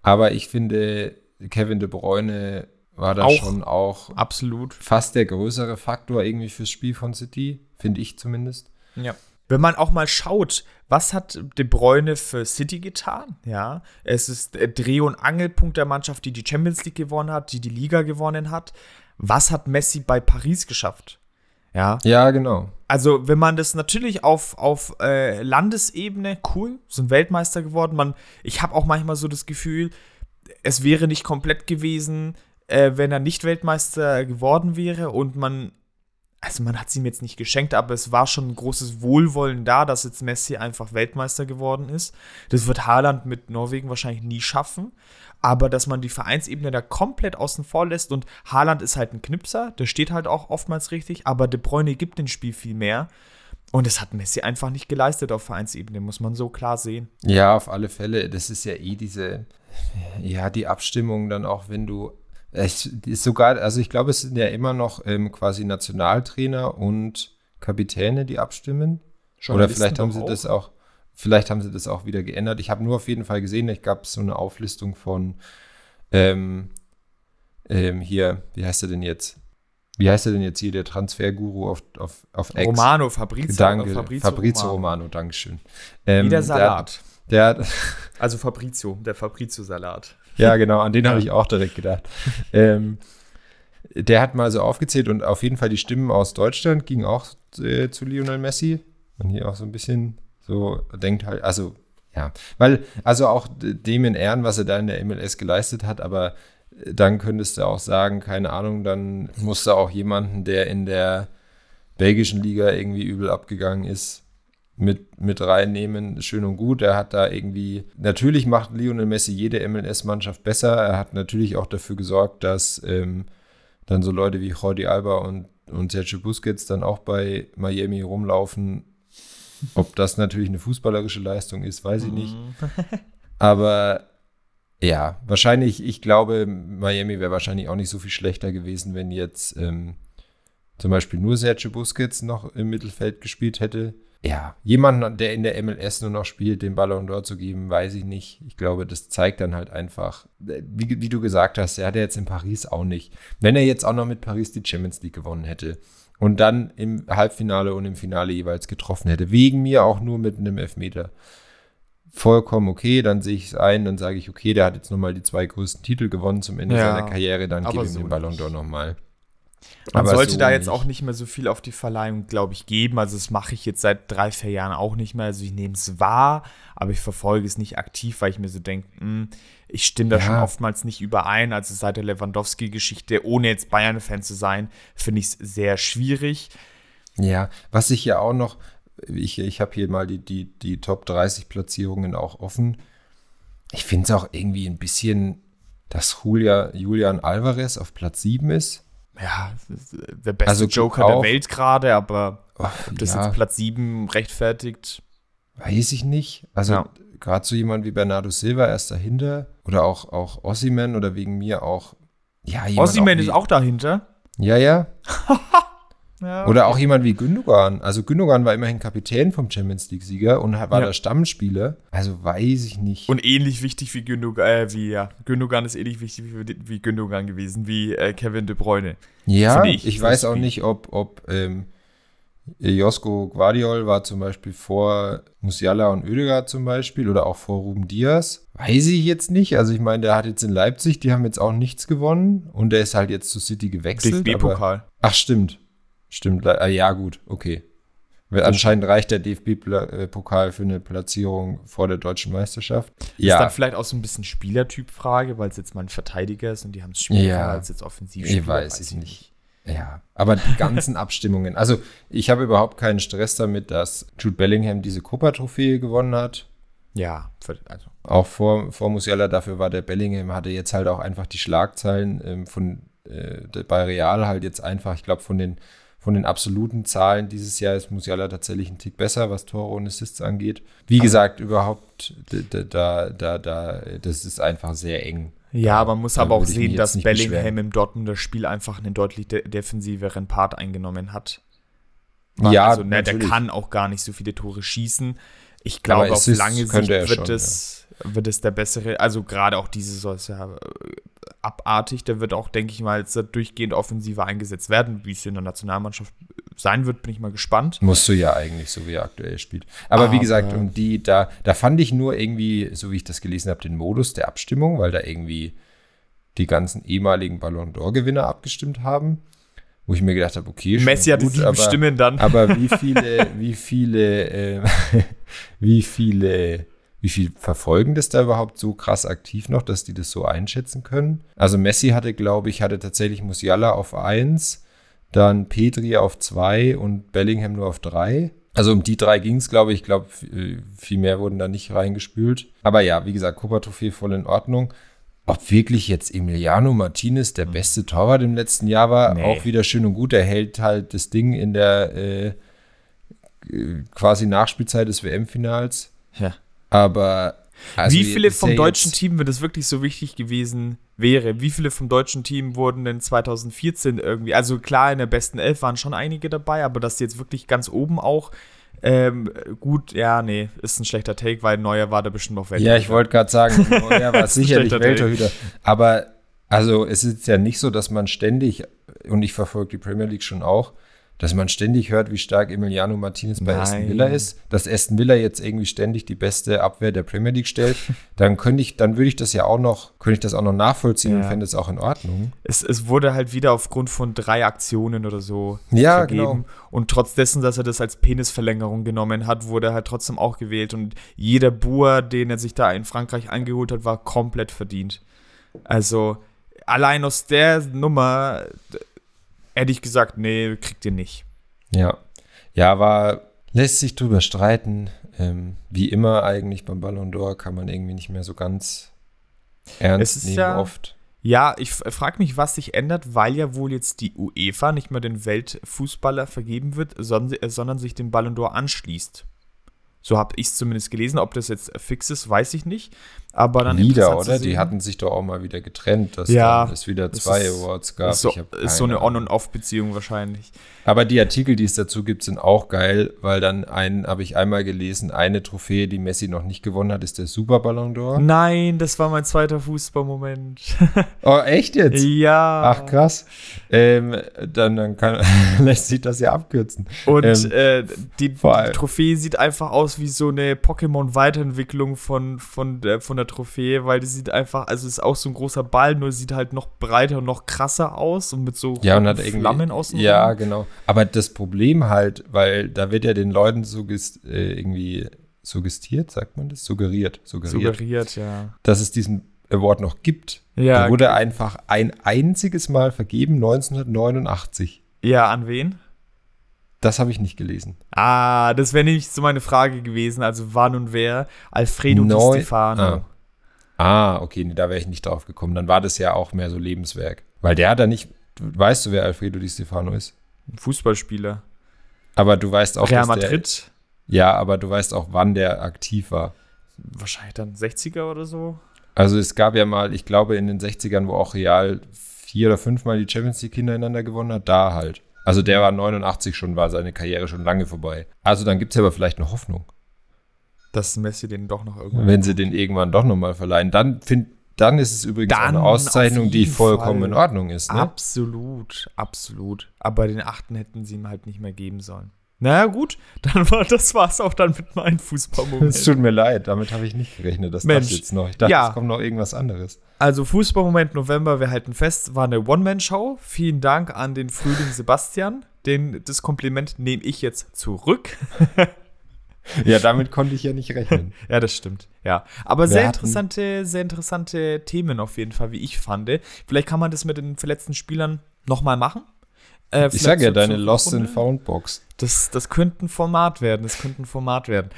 Aber ich finde, Kevin De Bruyne war da schon auch Absolut. fast der größere Faktor irgendwie fürs Spiel von City, finde ich zumindest. Ja. Wenn man auch mal schaut, was hat De Bruyne für City getan? Ja, es ist Dreh- und Angelpunkt der Mannschaft, die die Champions League gewonnen hat, die die Liga gewonnen hat. Was hat Messi bei Paris geschafft? Ja, Ja, genau. also wenn man das natürlich auf, auf äh, Landesebene, cool, sind Weltmeister geworden. Man, ich habe auch manchmal so das Gefühl, es wäre nicht komplett gewesen, äh, wenn er nicht Weltmeister geworden wäre und man, also man hat es ihm jetzt nicht geschenkt, aber es war schon ein großes Wohlwollen da, dass jetzt Messi einfach Weltmeister geworden ist. Das wird Haaland mit Norwegen wahrscheinlich nie schaffen. Aber dass man die Vereinsebene da komplett außen vor lässt und Haaland ist halt ein Knipser, der steht halt auch oftmals richtig, aber De Bruyne gibt dem Spiel viel mehr. Und das hat Messi einfach nicht geleistet auf Vereinsebene, muss man so klar sehen. Ja, auf alle Fälle. Das ist ja eh diese, ja, die Abstimmung dann auch, wenn du, es ist sogar, also ich glaube, es sind ja immer noch ähm, quasi Nationaltrainer und Kapitäne, die abstimmen. Oder vielleicht haben sie auch. das auch, vielleicht haben sie das auch wieder geändert. Ich habe nur auf jeden Fall gesehen, ich gab so eine Auflistung von ähm, ähm, hier, wie heißt er denn jetzt? Wie heißt er denn jetzt hier, der Transferguru auf, auf, auf X? Romano, Fabrizio, Danke, oder Fabrizio, Romano. Dankeschön. Ähm, Wieder der- Salat. Der hat, Also Fabrizio, der Fabrizio-Salat. Ja, genau, an den habe ich auch direkt gedacht. Ähm, der hat mal so aufgezählt und auf jeden Fall die Stimmen aus Deutschland gingen auch äh, zu Lionel Messi. Und hier auch so ein bisschen so denkt halt, also ja, weil, also auch dem in Ehren, was er da in der MLS geleistet hat, aber äh, dann könntest du auch sagen, keine Ahnung, dann musst du auch jemanden, der in der belgischen Liga irgendwie übel abgegangen ist, mit, mit reinnehmen. Schön und gut. Er hat da irgendwie, natürlich macht Lionel Messi jede MLS-Mannschaft besser. Er hat natürlich auch dafür gesorgt, dass ähm, dann so Leute wie Jordi Alba und, und Sergio Busquets dann auch bei Miami rumlaufen. Ob das natürlich eine fußballerische Leistung ist, weiß ich nicht. Aber ja, wahrscheinlich, ich glaube, Miami wäre wahrscheinlich auch nicht so viel schlechter gewesen, wenn jetzt ähm, zum Beispiel nur Sergio Busquets noch im Mittelfeld gespielt hätte. Ja, jemanden, der in der MLS nur noch spielt, den Ballon d'Or zu geben, weiß ich nicht. Ich glaube, das zeigt dann halt einfach, wie, wie du gesagt hast, er hat ja jetzt in Paris auch nicht. Wenn er jetzt auch noch mit Paris die Champions League gewonnen hätte und dann im Halbfinale und im Finale jeweils getroffen hätte, wegen mir auch nur mit einem Elfmeter, vollkommen okay, dann sehe ich es ein, dann sage ich, okay, der hat jetzt nochmal die zwei größten Titel gewonnen zum Ende Ja, seiner Karriere, dann aber gib ihm so den Ballon d'Or nochmal. Man Aber sollte so da jetzt nicht. auch nicht mehr so viel auf die Verleihung, glaube ich, geben. Also das mache ich jetzt seit drei, vier Jahren auch nicht mehr. Also ich nehme es wahr, aber ich verfolge es nicht aktiv, weil ich mir so denke, hm, ich stimme da Ja. schon oftmals nicht überein. Also seit der Lewandowski-Geschichte, ohne jetzt Bayern-Fan zu sein, finde ich es sehr schwierig. Ja, was ich ja auch noch, ich, ich habe hier mal die, die, die Top 30 Platzierungen auch offen. Ich finde es auch irgendwie ein bisschen, dass Julia, Julian Alvarez auf Platz 7 ist. Ja, ist der beste Also Joker der Welt gerade, aber ob das ja, jetzt Platz 7 rechtfertigt, weiß ich nicht. Also Ja. gerade so jemand wie Bernardo Silva erst dahinter oder auch, auch Ossiman oder wegen mir auch. Ja, Ossiman ist auch dahinter. Ja, ja. Ja, Oder auch jemand wie Gündogan. Also Gündogan war immerhin Kapitän vom Champions League-Sieger und war Ja. der Stammspieler. Also weiß ich nicht. Und ähnlich wichtig wie Gündogan, äh, wie, ja, Gündogan ist ähnlich wichtig wie, wie Gündogan gewesen, wie äh, Kevin De Bruyne. ja, ich, ich, weiß auch nicht, ob, ob ähm, Josko Guardiol war zum Beispiel vor Musiala und Oedegaard zum Beispiel oder auch vor Ruben Diaz. Weiß ich jetzt nicht. Also ich meine, der hat jetzt in Leipzig, die haben jetzt auch nichts gewonnen und der ist halt jetzt zu City gewechselt. aber- DFB-Pokal. Ach, stimmt. Stimmt. ah, Ja, gut, okay. Weil anscheinend reicht der DFB-Pokal für eine Platzierung vor der deutschen Meisterschaft. Ist Ja, dann vielleicht auch so ein bisschen Spielertyp-Frage, weil es jetzt mal ein Verteidiger ist und die haben es schwieriger Ja. als jetzt offensiv. Ich weiß es nicht. ja. Aber die ganzen Abstimmungen. Also, ich habe überhaupt keinen Stress damit, dass Jude Bellingham diese Copa-Trophäe gewonnen hat. Ja, also. Auch vor, vor Musiala, dafür war der Bellingham, hatte jetzt halt auch einfach die Schlagzeilen ähm, von äh, bei Real halt jetzt einfach, ich glaube, von den, von den absoluten Zahlen dieses Jahr ist Musiala tatsächlich ein Tick besser, was Tore und Assists angeht. Wie gesagt, überhaupt, da, da, da, da, das ist einfach sehr eng. Ja, man muss aber auch sehen, dass Bellingham beschweren. im Dortmunder Spiel einfach einen deutlich de defensiveren Part eingenommen hat. Ja, also, ne, der kann auch gar nicht so viele Tore schießen. Ich glaube, auf lange Sicht wird, schon, es, wird es der bessere, also gerade auch diese Saison ist ja äh, abartig, der wird auch, denke ich mal, jetzt durchgehend offensiver eingesetzt werden. Wie es in der Nationalmannschaft sein wird, bin ich mal gespannt. Musst du ja eigentlich, so wie er aktuell spielt. Aber, wie Aber- gesagt, um die, da, da fand ich nur irgendwie, so wie ich das gelesen habe, den Modus der Abstimmung, weil da irgendwie die ganzen ehemaligen Ballon d'Or-Gewinner abgestimmt haben. Wo ich mir gedacht habe, okay, Messi hatte gut, sieben aber, Stimmen dann. aber wie viele, wie viele, äh, wie viele, wie viel verfolgen das da überhaupt so krass aktiv noch, dass die das so einschätzen können? Also Messi hatte, glaube ich, hatte tatsächlich Musiala auf 1, dann Petri auf 2 und Bellingham nur auf 3. Also um die drei ging es, glaube ich. Ich glaube, viel mehr wurden da nicht reingespült. Aber ja, wie gesagt, Copa-Trophäe voll in Ordnung. Ob wirklich jetzt Emiliano Martinez der beste Torwart im letzten Jahr war, Nee. auch wieder schön und gut. Er hält halt das Ding in der äh, äh, quasi Nachspielzeit des WM-Finals. Ja. Aber also wie viele vom deutschen Team, wenn das wirklich so wichtig gewesen wäre, wie viele vom deutschen Team wurden denn 2014 irgendwie, also klar, in der besten Elf waren schon einige dabei, aber dass die jetzt wirklich ganz oben auch ähm, gut, ja, nee, ist ein schlechter Take, weil Neuer war da bestimmt noch Ja, ich wollte gerade sagen, Neuer war sicherlich Welttorhüter. Aber also es ist ja nicht so, dass man ständig, und ich verfolge die Premier League schon auch, dass man ständig hört, wie stark Emiliano Martinez bei Nein. Aston Villa ist, dass Aston Villa jetzt irgendwie ständig die beste Abwehr der Premier League stellt, dann könnte ich, dann würde ich das ja auch noch, könnte ich das auch noch nachvollziehen und Ja. fände es auch in Ordnung. Es, es wurde halt wieder aufgrund von drei Aktionen oder so Ja, vergeben. genau. Und trotz dessen, dass er das als Penisverlängerung genommen hat, wurde er halt trotzdem auch gewählt. Und jeder Boer, den er sich da in Frankreich eingeholt hat, war komplett verdient. Also allein aus der Nummer hätte ich gesagt, nee, kriegt ihr nicht. Ja. Ja, war, lässt sich drüber streiten. Ähm, wie immer eigentlich beim Ballon d'Or kann man irgendwie nicht mehr so ganz ernst nehmen ja- oft. Ja, ich frage mich, was sich ändert, weil ja wohl jetzt die UEFA nicht mehr den Weltfußballer vergeben wird, sondern, äh, sondern sich dem Ballon d'Or anschließt. So habe ich es zumindest gelesen. Ob das jetzt fix ist, weiß ich nicht. Aber dann zu oder? Die hatten sich doch auch mal wieder getrennt, dass Ja, dann es wieder zwei ist- Awards gab. ist so, ist so eine On- und Off-Beziehung wahrscheinlich. Aber die Artikel, die es dazu gibt, sind auch geil, weil dann einen habe ich einmal gelesen, eine Trophäe, die Messi noch nicht gewonnen hat, ist der Super Ballon d'Or. Nein, das war mein zweiter Fußballmoment. Oh, echt jetzt? ja. Ach krass. Ähm, dann dann kann, lässt sich das ja abkürzen. Und Ähm, äh, die, die Trophäe sieht einfach aus wie so eine Pokémon-Weiterentwicklung von, von, der, von der Trophäe, weil die sieht einfach, also ist auch so ein großer Ball, nur sieht halt noch breiter und noch krasser aus und mit so Ja, und hat. Flammen außen Ja, genau. Aber das Problem halt, weil da wird ja den Leuten suggest, äh, irgendwie suggestiert, sagt man das? Suggeriert, suggeriert, suggeriert, ja. dass es diesen Award noch gibt. Ja, Der wurde einfach ein einziges Mal vergeben, 1989. Ja, an wen? Das habe ich nicht gelesen. Ah, das wäre nämlich so meine Frage gewesen. Also wann und wer? Alfredo Di Neu- Stefano. Ah. Ah, okay, nee, da wäre ich nicht drauf gekommen. Dann war das ja auch mehr so Lebenswerk. Weil der hat da nicht. Weißt du, wer Alfredo Di Stefano ist? Ein Fußballspieler. Aber du weißt auch, Real Madrid. Der, ja, aber du weißt auch, wann der aktiv war. Wahrscheinlich dann 60er oder so. Also es gab ja mal, ich glaube in den 60ern, wo auch Real vier oder fünfmal die Champions League hintereinander gewonnen hat, da halt. Also der war 89 schon, war seine Karriere schon lange vorbei. Also dann gibt es ja aber vielleicht eine Hoffnung, Dass Messi den doch noch irgendwann. wenn sie den irgendwann doch nochmal verleihen. Dann, find, dann ist es übrigens Dann eine Auszeichnung, die vollkommen Fall. in Ordnung ist. Ne? Absolut, absolut. Aber den achten hätten sie ihm halt nicht mehr geben sollen. Na gut, dann war das war's auch dann mit meinem Es Fußballmoment. tut mir leid, damit habe ich nicht gerechnet, dass Mensch, das jetzt noch. Ich dachte, ja. es kommt noch irgendwas anderes. Also Fußballmoment November, wir halten fest, war eine One-Man-Show. Vielen Dank an den Frühling Sebastian. Den, das Kompliment nehme ich jetzt zurück. Ja, damit konnte ich ja nicht rechnen. Ja, das stimmt. Ja, aber Wir sehr interessante, sehr interessante Themen auf jeden Fall, wie ich fand. Vielleicht kann man das mit den verletzten Spielern nochmal machen. Äh, Ich sage ja, deine Lost and Rückrunde. Found Box. Das, das könnte ein Format werden. Das könnte ein Format werden.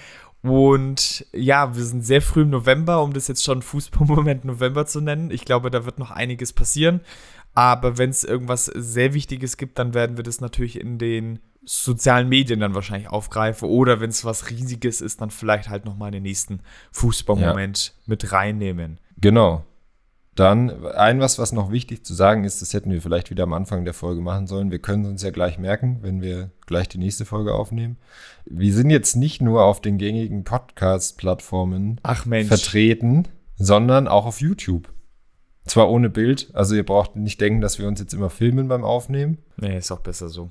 Und ja, wir sind sehr früh im November, um das jetzt schon Fußballmoment November zu nennen. Ich glaube, da wird noch einiges passieren. Aber wenn es irgendwas sehr Wichtiges gibt, dann werden wir das natürlich in den sozialen Medien dann wahrscheinlich aufgreifen. Oder wenn es was Riesiges ist, dann vielleicht halt nochmal in den nächsten Fußballmoment mit reinnehmen. Genau. Dann ein was, was noch wichtig zu sagen ist, das hätten wir vielleicht wieder am Anfang der Folge machen sollen. Wir können es uns ja gleich merken, wenn wir gleich die nächste Folge aufnehmen. Wir sind jetzt nicht nur auf den gängigen Podcast-Plattformen vertreten, sondern auch auf YouTube. Zwar ohne Bild, also ihr braucht nicht denken, dass wir uns jetzt immer filmen beim Aufnehmen. Nee, ist auch besser so.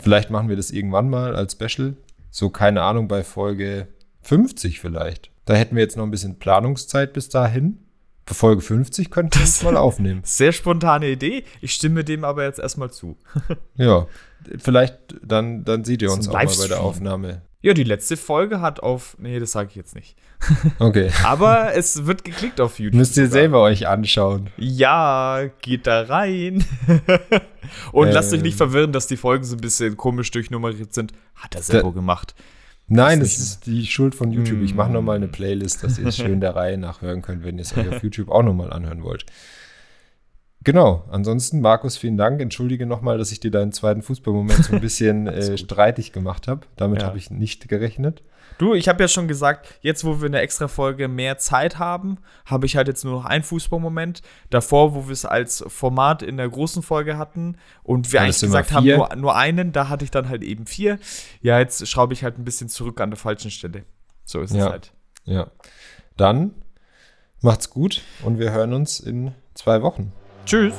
Vielleicht machen wir das irgendwann mal als Special. So, keine Ahnung, bei Folge 50 vielleicht. Da hätten wir jetzt noch ein bisschen Planungszeit bis dahin. Folge 50 könnten wir Das- mal aufnehmen. Sehr spontane Idee. Ich stimme dem aber jetzt erstmal zu. Ja, vielleicht, dann, dann seht ihr uns auch mal bei der Aufnahme. Ja, die letzte Folge hat auf. Nee, das sage ich jetzt nicht. Okay. Aber es wird geklickt auf YouTube. Müsst ihr selber euch anschauen. Ja, geht da rein. Und lasst euch Ähm. nicht verwirren, dass die Folgen so ein bisschen komisch durchnummeriert sind. Hat er selber gemacht. Nein, das nicht ist die Schuld von YouTube. Ich mache nochmal eine Playlist, dass ihr es schön der Reihe nachhören könnt, wenn ihr es euch auf YouTube auch nochmal anhören wollt. Genau, ansonsten, Markus, vielen Dank. Entschuldige nochmal, dass ich dir deinen zweiten Fußballmoment so ein bisschen äh, streitig gemacht habe. Damit Ja. habe ich nicht gerechnet. Du, ich habe ja schon gesagt, jetzt wo wir eine extra Folge mehr Zeit haben, habe ich halt jetzt nur noch einen Fußballmoment. Davor, wo wir es als Format in der großen Folge hatten und wir Hattest eigentlich gesagt haben, nur, nur einen, da hatte ich dann halt eben vier. Ja, jetzt schraube ich halt ein bisschen zurück an der falschen Stelle. So ist Ja. es halt. Ja. Dann macht's gut und wir hören uns in zwei Wochen. Tschüss.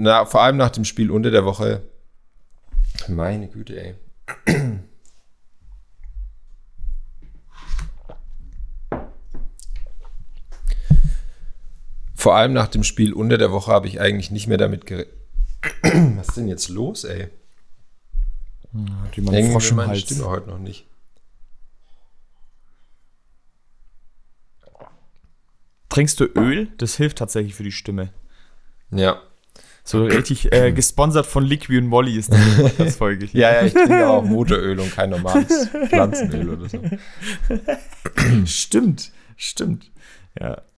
Na, vor allem nach dem Spiel unter der Woche, meine Güte, ey. Vor allem nach dem Spiel unter der Woche habe ich eigentlich nicht mehr damit gerechnet. Was ist denn jetzt los, ey? Die man Irgendwie Frosch meine Hals. Stimme heute noch nicht. Trinkst du Öl? Das hilft tatsächlich für die Stimme. Ja. So richtig äh, gesponsert von Liqui und Molly ist die Podcast-Folge. hier. Ja, ja, ich trinke auch Motoröl und kein normales Pflanzenöl oder so. Stimmt, stimmt. Ja.